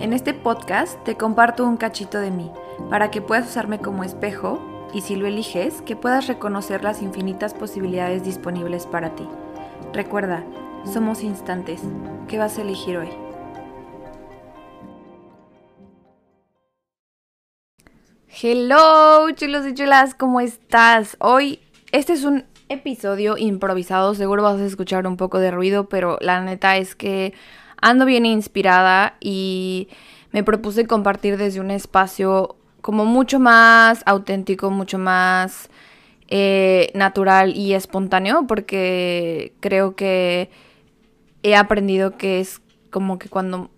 En este podcast te comparto un cachito de mí, para que puedas usarme como espejo y si lo eliges, que puedas reconocer las infinitas posibilidades disponibles para ti. Recuerda, somos instantes. ¿Qué vas a elegir hoy? Hello, chulos y chulas, ¿cómo estás? Hoy, este es un episodio improvisado, seguro vas a escuchar un poco de ruido, pero la neta es que ando bien inspirada y me propuse compartir desde un espacio como mucho más auténtico, mucho más eh, natural y espontáneo, porque creo que he aprendido que es como que cuando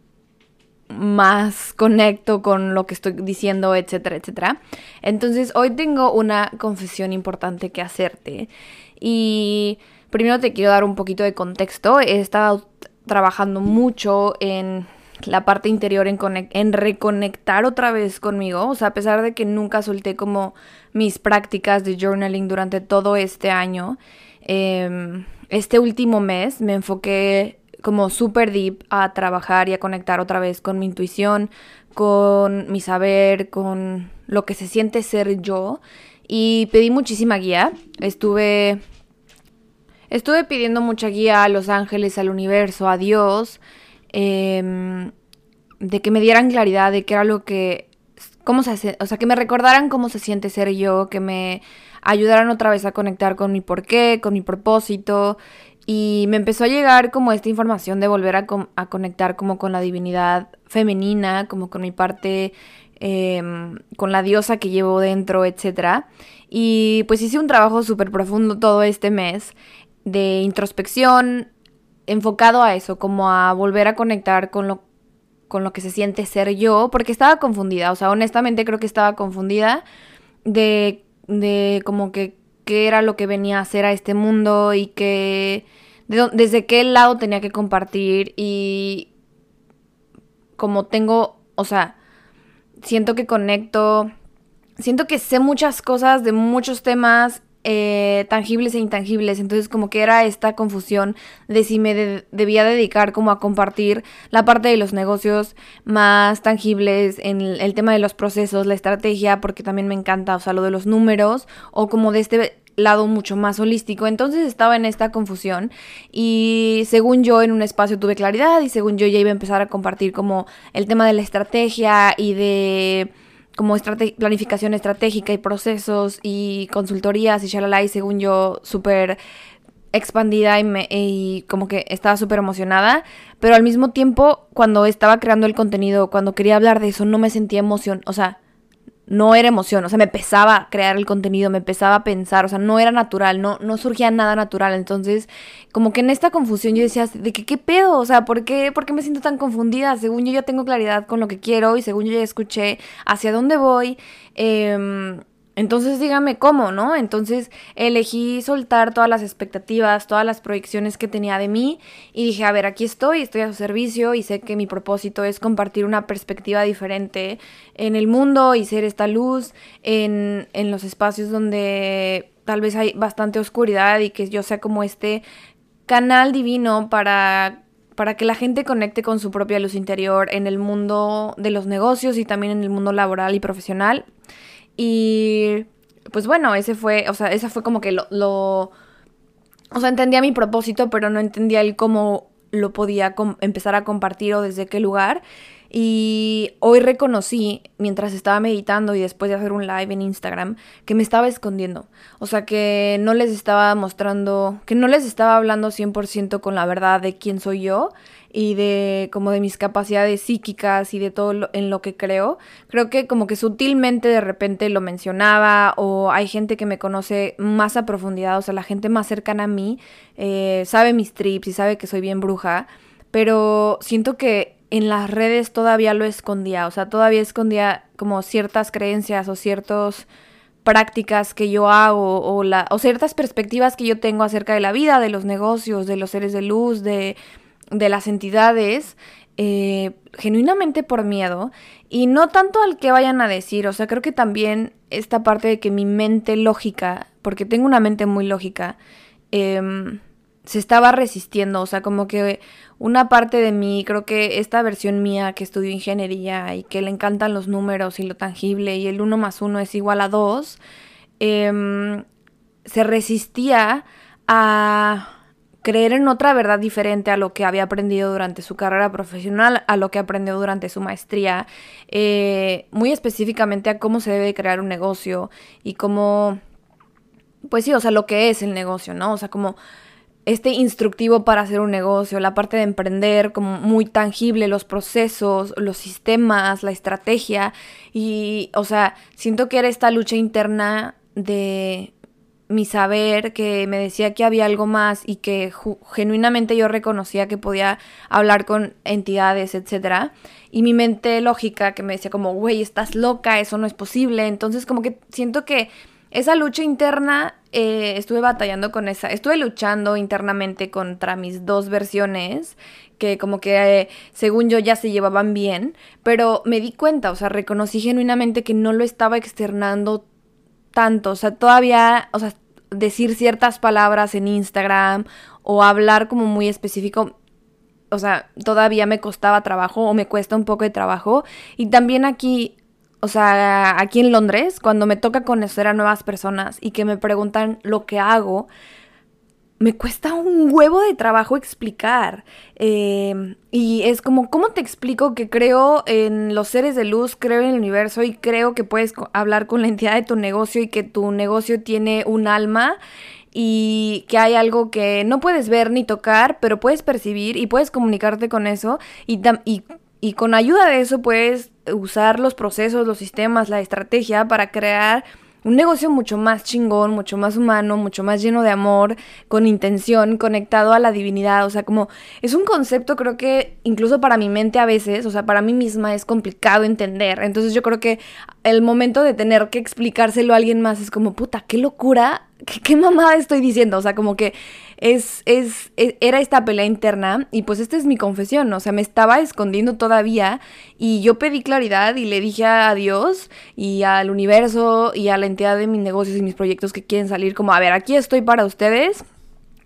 más conecto con lo que estoy diciendo, etcétera, etcétera. Entonces hoy tengo una confesión importante que hacerte. Y primero te quiero dar un poquito de contexto. He estado trabajando mucho en la parte interior, en, en reconectar otra vez conmigo. O sea, a pesar de que nunca solté como mis prácticas de journaling durante todo este año, em, este último mes me enfoqué como super deep a trabajar y a conectar otra vez con mi intuición, con mi saber, con lo que se siente ser yo. Y pedí muchísima guía. Estuve. Estuve pidiendo mucha guía a los ángeles, al universo, a Dios. Em, de que me dieran claridad de qué era lo que. cómo se hace. O sea, que me recordaran cómo se siente ser yo, que me ayudaran otra vez a conectar con mi porqué, con mi propósito. Y me empezó a llegar como esta información de volver a, conectar como con la divinidad femenina, como con mi parte, em, con la diosa que llevo dentro, etc. Y pues hice un trabajo súper profundo todo este mes de introspección enfocado a eso, como a volver a conectar con lo, con lo que se siente ser yo, porque estaba confundida, o sea, honestamente creo que estaba confundida de, de como que qué era lo que venía a hacer a este mundo y que desde qué lado tenía que compartir y como tengo, o sea, siento que conecto, siento que sé muchas cosas de muchos temas eh, tangibles e intangibles. Entonces como que era esta confusión de si me debía dedicar como a compartir la parte de los negocios más tangibles, en el, tema de los procesos, la estrategia, porque también me encanta, o sea, lo de los números, o como de este lado mucho más holístico. Entonces estaba en esta confusión y según yo en un espacio tuve claridad y según yo ya iba a empezar a compartir como el tema de la estrategia y de como planificación estratégica y procesos y consultorías y shalala y según yo súper expandida y, me, y como que estaba súper emocionada, pero al mismo tiempo cuando estaba creando el contenido, cuando quería hablar de eso, no me sentía emoción, o sea, no era emoción, o sea, me pesaba crear el contenido, me pesaba pensar, o sea, no era natural, no, no surgía nada natural. Entonces, como que en esta confusión yo decía, ¿de qué, qué pedo? O sea, ¿por qué, ¿por qué me siento tan confundida? Según yo ya tengo claridad con lo que quiero y según yo ya escuché hacia dónde voy. Eh, entonces dígame cómo, ¿no? Entonces elegí soltar todas las expectativas, todas las proyecciones que tenía de mí y dije, a ver, aquí estoy, estoy a su servicio y sé que mi propósito es compartir una perspectiva diferente en el mundo y ser esta luz en, en los espacios donde tal vez hay bastante oscuridad y que yo sea como este canal divino para para que la gente conecte con su propia luz interior en el mundo de los negocios y también en el mundo laboral y profesional. Y pues bueno, ese fue, o sea, esa fue como que lo, lo o sea, entendía mi propósito, pero no entendía el cómo lo podía empezar a compartir o desde qué lugar. Y hoy reconocí, mientras estaba meditando y después de hacer un live en Instagram, que me estaba escondiendo. O sea, que no les estaba mostrando, que no les estaba hablando 100% con la verdad de quién soy yo y de como de mis capacidades psíquicas y de todo en lo que creo. Creo que como que sutilmente de repente lo mencionaba o hay gente que me conoce más a profundidad, o sea, la gente más cercana a mí eh, sabe mis trips y sabe que soy bien bruja, pero siento que en las redes todavía lo escondía, o sea, todavía escondía como ciertas creencias o ciertas prácticas que yo hago o, la, o ciertas perspectivas que yo tengo acerca de la vida, de los negocios, de los seres de luz, de de las entidades eh, genuinamente por miedo. Y no tanto al que vayan a decir, o sea, creo que también esta parte de que mi mente lógica, porque tengo una mente muy lógica, em, se estaba resistiendo, o sea, como que una parte de mí, creo que esta versión mía que estudió ingeniería y que le encantan los números y lo tangible y el uno más uno es igual a dos, em, se resistía a creer en otra verdad diferente a lo que había aprendido durante su carrera profesional, a lo que aprendió durante su maestría, eh, muy específicamente a cómo se debe crear un negocio y cómo, pues sí, o sea, lo que es el negocio, ¿no? O sea, como este instructivo para hacer un negocio, la parte de emprender como muy tangible, los procesos, los sistemas, la estrategia y, o sea, siento que era esta lucha interna de mi saber, que me decía que había algo más y que genuinamente yo reconocía que podía hablar con entidades, etc. Y mi mente lógica que me decía como, güey, estás loca, eso no es posible. Entonces como que siento que esa lucha interna eh, estuve batallando con esa, estuve luchando internamente contra mis dos versiones que como que eh, según yo ya se llevaban bien, pero me di cuenta, o sea, reconocí genuinamente que no lo estaba externando tanto, o sea, todavía, o sea, decir ciertas palabras en Instagram o hablar como muy específico, o sea, todavía me costaba trabajo o me cuesta un poco de trabajo. Y también aquí, o sea, aquí en Londres, cuando me toca conocer a nuevas personas y que me preguntan lo que hago, me cuesta un huevo de trabajo explicar. Em, y es como, ¿cómo te explico que creo en los seres de luz, creo en el universo y creo que puedes hablar con la entidad de tu negocio y que tu negocio tiene un alma? y que hay algo que no puedes ver ni tocar, pero puedes percibir y puedes comunicarte con eso y, y, y con ayuda de eso puedes usar los procesos, los sistemas, la estrategia para crear un negocio mucho más chingón, mucho más humano, mucho más lleno de amor, con intención, conectado a la divinidad. O sea, como es un concepto creo que incluso para mi mente a veces, o sea, para mí misma es complicado entender. Entonces yo creo que el momento de tener que explicárselo a alguien más es como, puta, qué locura, qué, mamada estoy diciendo. O sea, como que es, es, e, era esta pelea interna y pues esta es mi confesión, o sea, me estaba escondiendo todavía y yo pedí claridad y le dije a Dios y al universo y a la entidad de mis negocios y mis proyectos que quieren salir como, a ver, aquí estoy para ustedes,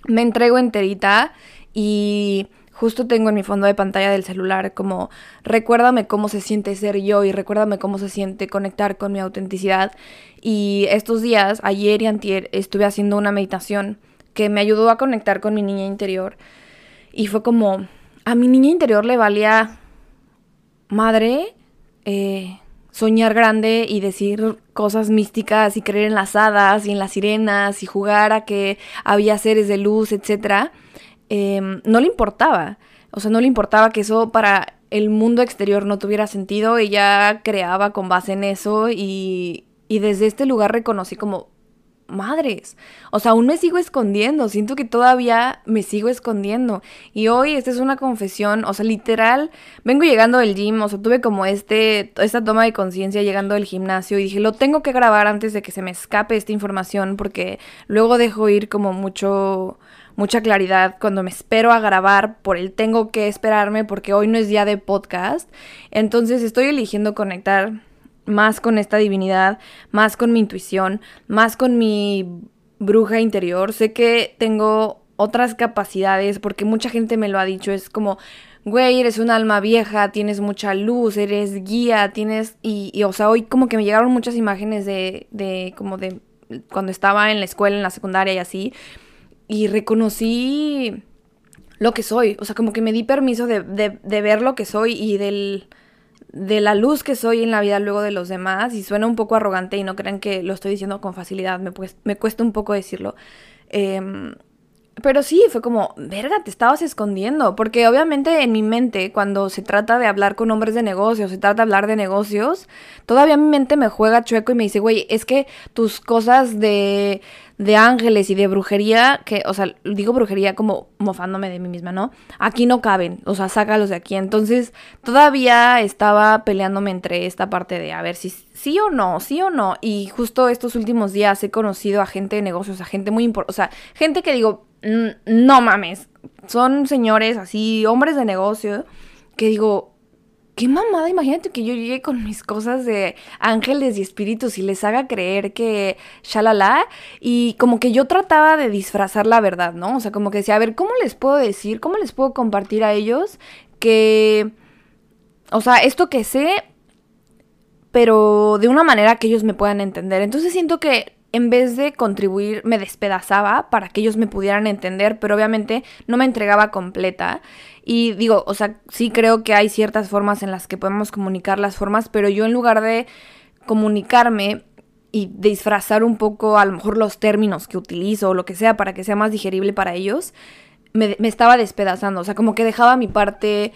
me entrego enterita y justo tengo en mi fondo de pantalla del celular como recuérdame cómo se siente ser yo y recuérdame cómo se siente conectar con mi autenticidad. Y estos días, ayer y antier, estuve haciendo una meditación que me ayudó a conectar con mi niña interior. Y fue como, a mi niña interior le valía madre eh, soñar grande y decir cosas místicas y creer en las hadas y en las sirenas y jugar a que había seres de luz, etc. Em, no le importaba. O sea, no le importaba que eso para el mundo exterior no tuviera sentido. Ella creaba con base en eso y, y desde este lugar reconocí como, madres. O sea, aún me sigo escondiendo, siento que todavía me sigo escondiendo. Y hoy esta es una confesión, o sea, literal, vengo llegando del gym, o sea, tuve como este, esta toma de conciencia llegando del gimnasio y dije, lo tengo que grabar antes de que se me escape esta información porque luego dejo ir como mucho mucha claridad cuando me espero a grabar por el tengo que esperarme porque hoy no es día de podcast. Entonces estoy eligiendo conectar más con esta divinidad, más con mi intuición, más con mi bruja interior. Sé que tengo otras capacidades porque mucha gente me lo ha dicho, es como, güey, eres un alma vieja, tienes mucha luz, eres guía, tienes... Y, o sea, hoy como que me llegaron muchas imágenes de, de, como de cuando estaba en la escuela, en la secundaria y así, y reconocí lo que soy, o sea, como que me di permiso de, de, de ver lo que soy y del de la luz que soy en la vida luego de los demás y suena un poco arrogante y no crean que lo estoy diciendo con facilidad, me, pues, me cuesta un poco decirlo. Em, pero sí, fue como, verga, te estabas escondiendo. Porque obviamente en mi mente, cuando se trata de hablar con hombres de negocios, se trata de hablar de negocios, todavía mi mente me juega chueco y me dice, güey, es que tus cosas de, de ángeles y de brujería, que, o sea, digo brujería como mofándome de mí misma, ¿no? Aquí no caben, o sea, sácalos de aquí. Entonces, todavía estaba peleándome entre esta parte de a ver si sí o no, sí o no. Y justo estos últimos días he conocido a gente de negocios, a gente muy importante, o sea, gente que digo, no mames, son señores así, hombres de negocio, que digo, qué mamada, imagínate que yo llegue con mis cosas de ángeles y espíritus y les haga creer que shalala y como que yo trataba de disfrazar la verdad, ¿no? O sea, como que decía, a ver, ¿cómo les puedo decir, cómo les puedo compartir a ellos que, o sea, esto que sé, pero de una manera que ellos me puedan entender. Entonces siento que en vez de contribuir, me despedazaba para que ellos me pudieran entender, pero obviamente no me entregaba completa. Y digo, o sea, sí creo que hay ciertas formas en las que podemos comunicar las formas, pero yo en lugar de comunicarme y disfrazar un poco a lo mejor los términos que utilizo o lo que sea para que sea más digerible para ellos, me, me estaba despedazando. O sea, como que dejaba mi parte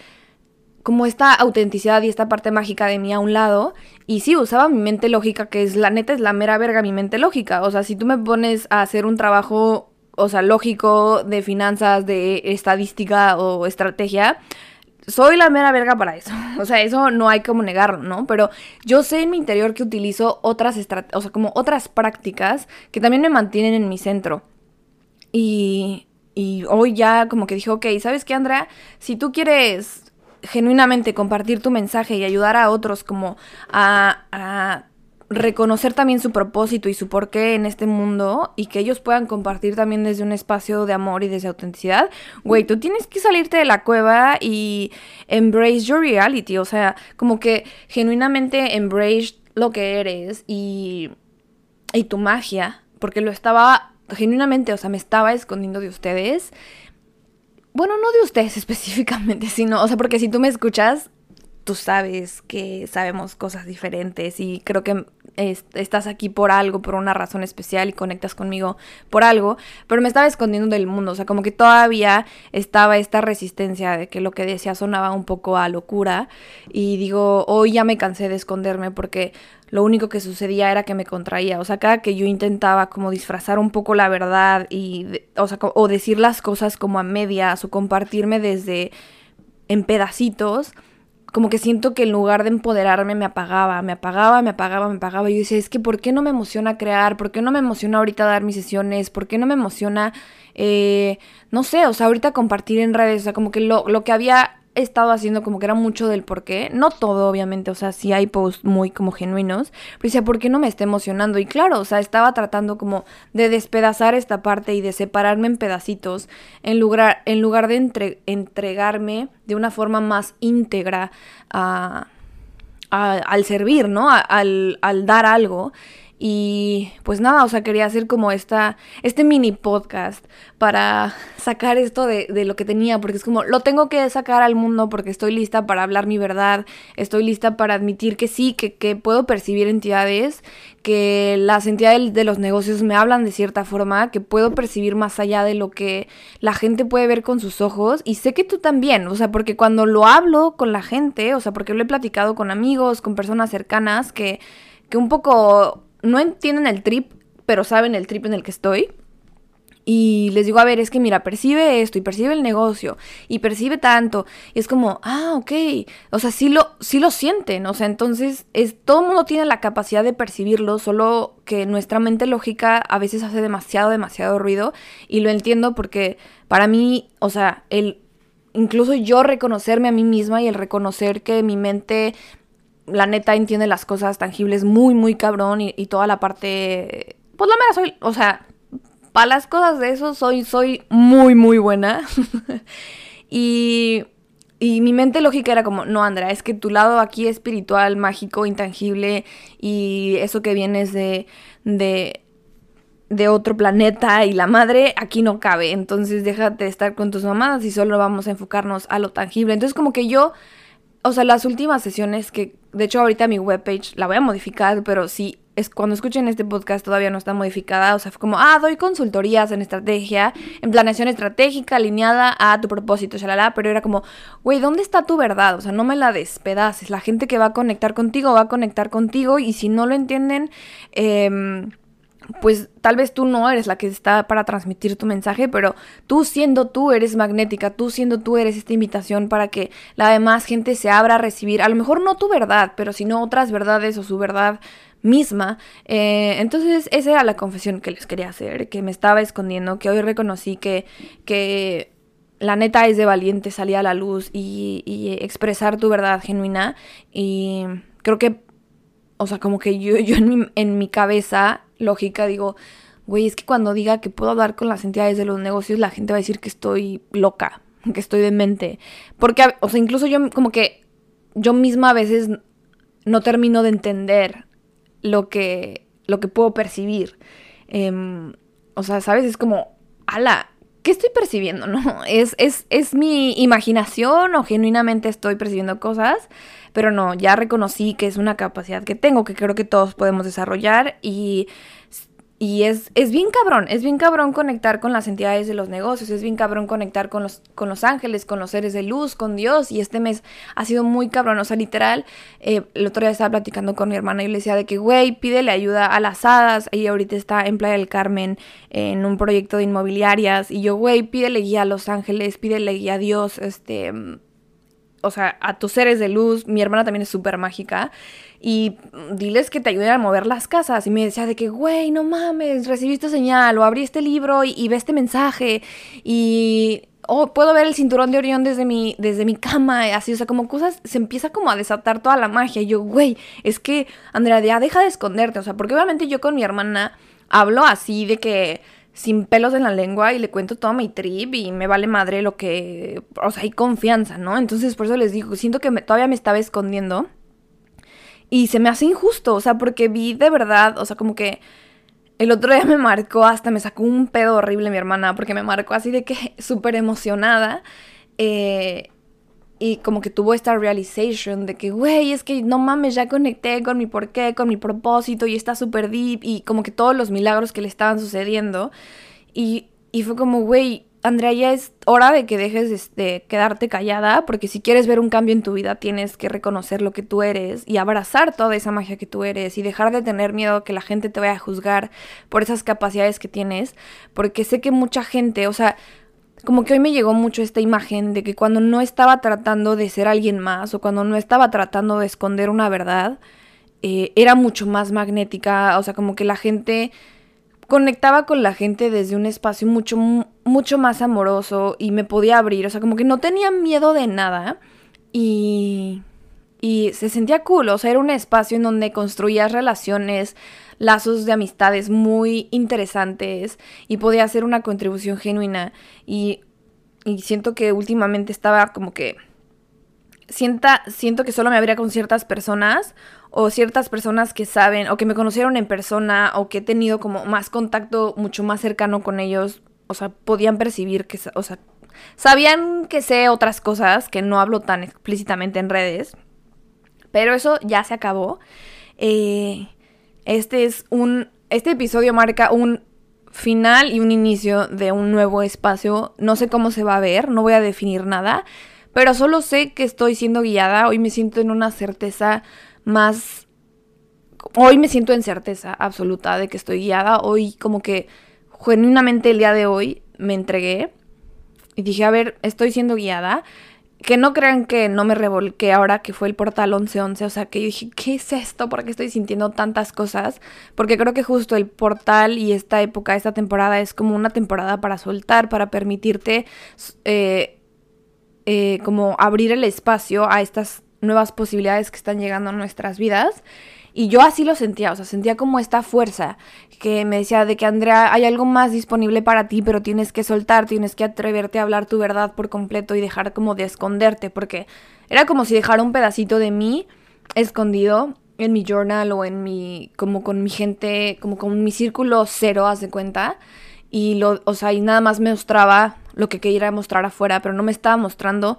como esta autenticidad y esta parte mágica de mí a un lado. Y sí, usaba mi mente lógica, que es la neta, es la mera verga mi mente lógica. O sea, si tú me pones a hacer un trabajo, o sea, lógico de finanzas, de estadística o estrategia, soy la mera verga para eso. O sea, eso no hay como negarlo, ¿no? Pero yo sé en mi interior que utilizo otras o sea, como otras prácticas que también me mantienen en mi centro. Y, y hoy ya como que dije, ok, ¿sabes qué, Andrea? Si tú quieres genuinamente compartir tu mensaje y ayudar a otros como a, reconocer también su propósito y su porqué en este mundo y que ellos puedan compartir también desde un espacio de amor y desde autenticidad, güey, tú tienes que salirte de la cueva y embrace your reality, o sea, como que genuinamente embrace lo que eres y, y tu magia, porque lo estaba genuinamente, o sea, me estaba escondiendo de ustedes. Bueno, no de ustedes específicamente, sino, o sea, porque si tú me escuchas, tú sabes que sabemos cosas diferentes y creo que estás aquí por algo, por una razón especial y conectas conmigo por algo, pero me estaba escondiendo del mundo, o sea, como que todavía estaba esta resistencia de que lo que decía sonaba un poco a locura y digo, hoy ya me cansé de esconderme porque lo único que sucedía era que me contraía. O sea, cada que yo intentaba como disfrazar un poco la verdad y, o, sea, o decir las cosas como a medias o compartirme desde en pedacitos, como que siento que en lugar de empoderarme me apagaba, me apagaba, me apagaba, me apagaba. Y yo decía, es que ¿por qué no me emociona crear? ¿Por qué no me emociona ahorita dar mis sesiones? ¿Por qué no me emociona, eh, no sé, o sea, ahorita compartir en redes? O sea, como que lo, lo que había he estado haciendo como que era mucho del por qué. No todo, obviamente, o sea, sí hay posts muy como genuinos. Pero decía, ¿por qué no me está emocionando? Y claro, o sea, estaba tratando como de despedazar esta parte y de separarme en pedacitos en lugar, en lugar de entregarme de una forma más íntegra a, al servir, ¿no? al, al dar algo. Y pues nada, o sea, quería hacer como esta, este mini podcast para sacar esto de, lo que tenía, porque es como, lo tengo que sacar al mundo porque estoy lista para hablar mi verdad, estoy lista para admitir que sí, que, que puedo percibir entidades, que las entidades de los negocios me hablan de cierta forma, que puedo percibir más allá de lo que la gente puede ver con sus ojos, y sé que tú también, o sea, porque cuando lo hablo con la gente, o sea, porque lo he platicado con amigos, con personas cercanas, que, que un poco no entienden el trip, pero saben el trip en el que estoy. Y les digo, a ver, es que mira, percibe esto y percibe el negocio y percibe tanto. Y es como, ah, ok. O sea, sí lo, sí lo sienten. O sea, entonces es, todo el mundo tiene la capacidad de percibirlo, solo que nuestra mente lógica a veces hace demasiado, demasiado ruido. Y lo entiendo porque para mí, o sea, el incluso yo reconocerme a mí misma y el reconocer que mi mente la neta entiende las cosas tangibles muy, muy cabrón y, toda la parte... Pues la mera soy, o sea, para las cosas de eso soy, soy muy, muy buena. y, y mi mente lógica era como, no, Andrea, es que tu lado aquí espiritual, mágico, intangible y eso que vienes de, de, de otro planeta y la madre aquí no cabe. Entonces déjate de estar con tus mamadas y solo vamos a enfocarnos a lo tangible. Entonces como que yo o sea, las últimas sesiones que, de hecho ahorita mi webpage la voy a modificar, pero sí, es cuando escuchen este podcast todavía no está modificada, o sea, fue como, ah, doy consultorías en estrategia, en planeación estratégica alineada a tu propósito, shalala, pero era como, güey, ¿dónde está tu verdad? O sea, no me la despedaces, la gente que va a conectar contigo va a conectar contigo y si no lo entienden, eh pues tal vez tú no eres la que está para transmitir tu mensaje, pero tú siendo tú eres magnética, tú siendo tú eres esta invitación para que la demás gente se abra a recibir, a lo mejor no tu verdad, pero sino otras verdades o su verdad misma. Eh, entonces esa era la confesión que les quería hacer, que me estaba escondiendo, que hoy reconocí que, que la neta es de valiente salir a la luz y, expresar tu verdad genuina. Y creo que, o sea, como que yo, yo en, mi, en mi cabeza lógica digo, güey, es que cuando diga que puedo hablar con las entidades de los negocios, la gente va a decir que estoy loca, que estoy demente. Porque, o sea, incluso yo como que yo misma a veces no termino de entender lo que, lo que puedo percibir. Em, o sea, ¿sabes? Es como, ala, ¿qué estoy percibiendo? ¿No? ¿Es, es, es mi imaginación o genuinamente estoy percibiendo cosas? Pero no, ya reconocí que es una capacidad que tengo, que creo que todos podemos desarrollar y y es, es bien cabrón, es bien cabrón conectar con las entidades de los negocios, es bien cabrón conectar con los, con los ángeles, con los seres de luz, con Dios. Y este mes ha sido muy cabrón, o sea, literal, eh, el otro día estaba platicando con mi hermana y le decía de que, güey, pídele ayuda a las hadas. Y ahorita está en Playa del Carmen en un proyecto de inmobiliarias. Y yo, güey, pídele guía a los ángeles, pídele guía a Dios, este o sea, a tus seres de luz. Mi hermana también es súper mágica. Y diles que te ayuden a mover las casas. Y me decía de que, güey, no mames, recibiste señal. O abrí este libro y, ve este mensaje. Y oh, puedo ver el cinturón de Orión desde mi, desde mi cama, así, o sea, como cosas, se empieza como a desatar toda la magia. Y yo, güey, es que, Andrea, ya deja de esconderte, o sea, porque obviamente yo con mi hermana hablo así de que sin pelos en la lengua y le cuento toda mi trip y me vale madre lo que, o sea, hay confianza, ¿no? Entonces por eso les digo, siento que todavía me estaba escondiendo y se me hace injusto, o sea, porque vi de verdad, o sea, como que el otro día me marcó, hasta me sacó un pedo horrible mi hermana, porque me marcó así de que súper emocionada. Eh, y como que tuvo esta realization de que, güey, es que no mames, ya conecté con mi porqué, con mi propósito y está súper deep y como que todos los milagros que le estaban sucediendo. Y, y fue como, güey, Andrea, ya es hora de que dejes de quedarte callada, porque si quieres ver un cambio en tu vida tienes que reconocer lo que tú eres y abrazar toda esa magia que tú eres y dejar de tener miedo que la gente te vaya a juzgar por esas capacidades que tienes, porque sé que mucha gente, o sea, como que hoy me llegó mucho esta imagen de que cuando no estaba tratando de ser alguien más o cuando no estaba tratando de esconder una verdad, eh, era mucho más magnética, o sea, como que la gente conectaba con la gente desde un espacio mucho, mucho más amoroso y me podía abrir, o sea, como que no tenía miedo de nada y, y se sentía cool, o sea, era un espacio en donde construías relaciones, lazos de amistades muy interesantes y podía hacer una contribución genuina. Y, y siento que últimamente estaba como que... Sienta, siento que solo me abría con ciertas personas o ciertas personas que saben o que me conocieron en persona o que he tenido como más contacto mucho más cercano con ellos, o sea, podían percibir que, o sea, sabían que sé otras cosas que no hablo tan explícitamente en redes, pero eso ya se acabó. Eh, este es un. Este episodio marca un final y un inicio de un nuevo espacio. No sé cómo se va a ver, no voy a definir nada. Pero solo sé que estoy siendo guiada. Hoy me siento en una certeza más. Hoy me siento en certeza absoluta de que estoy guiada. Hoy, como que genuinamente el día de hoy me entregué y dije, a ver, estoy siendo guiada que no crean que no me revolqué ahora que fue el portal 1111, o sea, que yo dije, ¿qué es esto? ¿Por qué estoy sintiendo tantas cosas? Porque creo que justo el portal y esta época, esta temporada es como una temporada para soltar, para permitirte eh, eh, como abrir el espacio a estas nuevas posibilidades que están llegando a nuestras vidas. Y yo así lo sentía, o sea, sentía como esta fuerza que me decía de que Andrea, hay algo más disponible para ti, pero tienes que soltar, tienes que atreverte a hablar tu verdad por completo y dejar como de esconderte, porque era como si dejara un pedacito de mí escondido en mi journal o en mi, como con mi gente, como con mi círculo cero, haz de cuenta. Y lo, o sea, y nada más me mostraba lo que quería mostrar afuera, pero no me estaba mostrando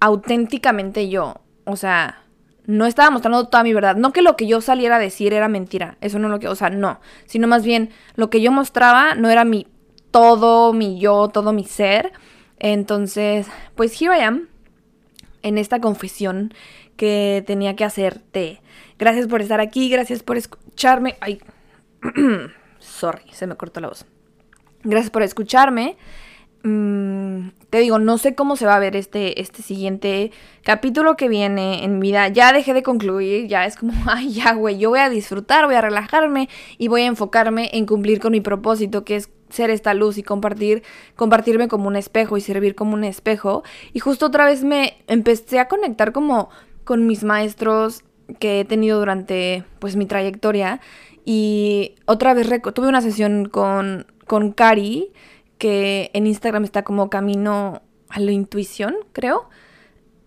auténticamente yo. O sea, no estaba mostrando toda mi verdad. No que lo que yo saliera a decir era mentira. Eso no lo que, o sea, no. Sino más bien, lo que yo mostraba no era mi todo, mi yo, todo mi ser. Entonces, pues here I am. En esta confesión que tenía que hacerte. Gracias por estar aquí, gracias por escucharme. Ay, sorry, se me cortó la voz. Gracias por escucharme. mm, te digo, no sé cómo se va a ver este, este siguiente capítulo que viene en mi vida. Ya dejé de concluir, ya es como, ay, ya, güey, yo voy a disfrutar, voy a relajarme y voy a enfocarme en cumplir con mi propósito, que es ser esta luz y compartir, compartirme como un espejo y servir como un espejo. Y justo otra vez me empecé a conectar como con mis maestros que he tenido durante pues mi trayectoria y otra vez tuve una sesión con, con Cari que en Instagram está como camino a la intuición, creo.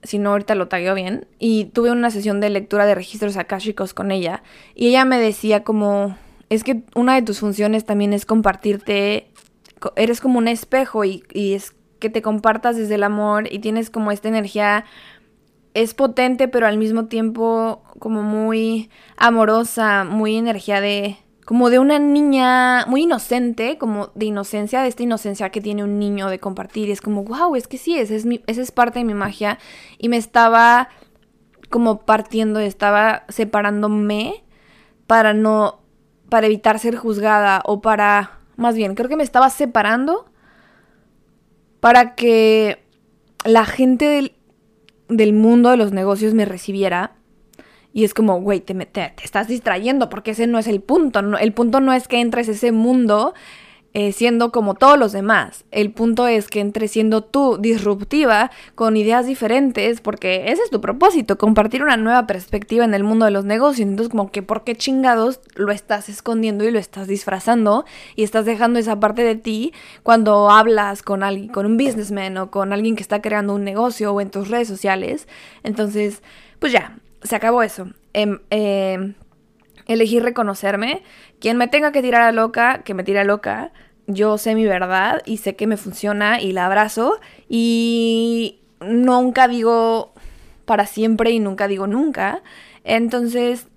Si no, ahorita lo tagueo bien. Y tuve una sesión de lectura de registros akáshicos con ella. Y ella me decía como, es que una de tus funciones también es compartirte, eres como un espejo y, es que te compartas desde el amor y tienes como esta energía, es potente pero al mismo tiempo como muy amorosa, muy energía de, como de una niña muy inocente, como de inocencia, de esta inocencia que tiene un niño de compartir. Y es como, wow, es que sí, esa es, mi, esa es parte de mi magia. Y me estaba como partiendo, estaba separándome para no para evitar ser juzgada o para, más bien, creo que me estaba separando para que la gente del, del mundo de los negocios me recibiera. Y es como, güey, te, te, te, estás distrayendo porque ese no es el punto. el punto no es que entres ese mundo eh, siendo como todos los demás. El punto es que entre siendo tú disruptiva, con ideas diferentes, porque ese es tu propósito, compartir una nueva perspectiva en el mundo de los negocios. Entonces, como que, ¿por qué chingados lo estás escondiendo y lo estás disfrazando? Y estás dejando esa parte de ti cuando hablas con alguien, con un businessman o con alguien que está creando un negocio o en tus redes sociales. Entonces, pues ya, se acabó eso. Eh, elegí reconocerme. Quien me tenga que tirar a loca, que me tire a loca. Yo sé mi verdad y sé que me funciona y la abrazo. Y nunca digo para siempre y nunca digo nunca. Entonces,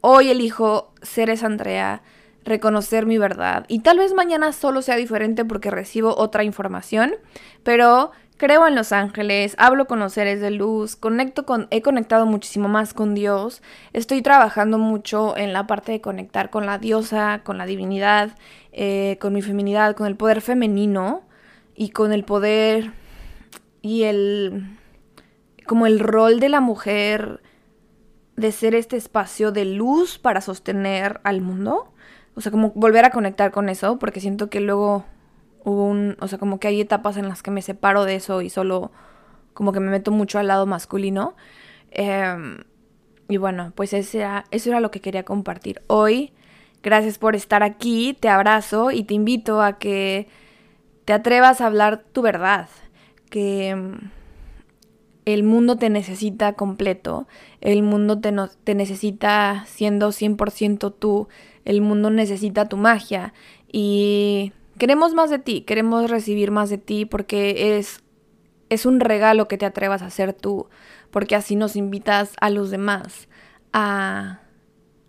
hoy elijo ser esa Andrea, reconocer mi verdad. Y tal vez mañana solo sea diferente porque recibo otra información. Pero Creo en los ángeles, hablo con los seres de luz, conecto con, he conectado muchísimo más con Dios, estoy trabajando mucho en la parte de conectar con la diosa, con la divinidad, eh, con mi feminidad, con el poder femenino y con el poder y el como el rol de la mujer de ser este espacio de luz para sostener al mundo. O sea, como volver a conectar con eso, porque siento que luego hubo un, o sea, como que hay etapas en las que me separo de eso y solo como que me meto mucho al lado masculino. Em, y bueno, pues ese eso era lo que quería compartir hoy. Gracias por estar aquí, te abrazo y te invito a que te atrevas a hablar tu verdad, que em, el mundo te necesita completo, el mundo te, te necesita siendo 100% tú, el mundo necesita tu magia y Queremos más de ti, queremos recibir más de ti porque es, es un regalo que te atrevas a hacer tú, porque así nos invitas a los demás a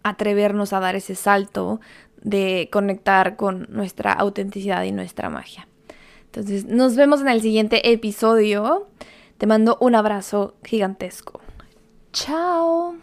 atrevernos a dar ese salto de conectar con nuestra autenticidad y nuestra magia. Entonces, nos vemos en el siguiente episodio. Te mando un abrazo gigantesco. Chao.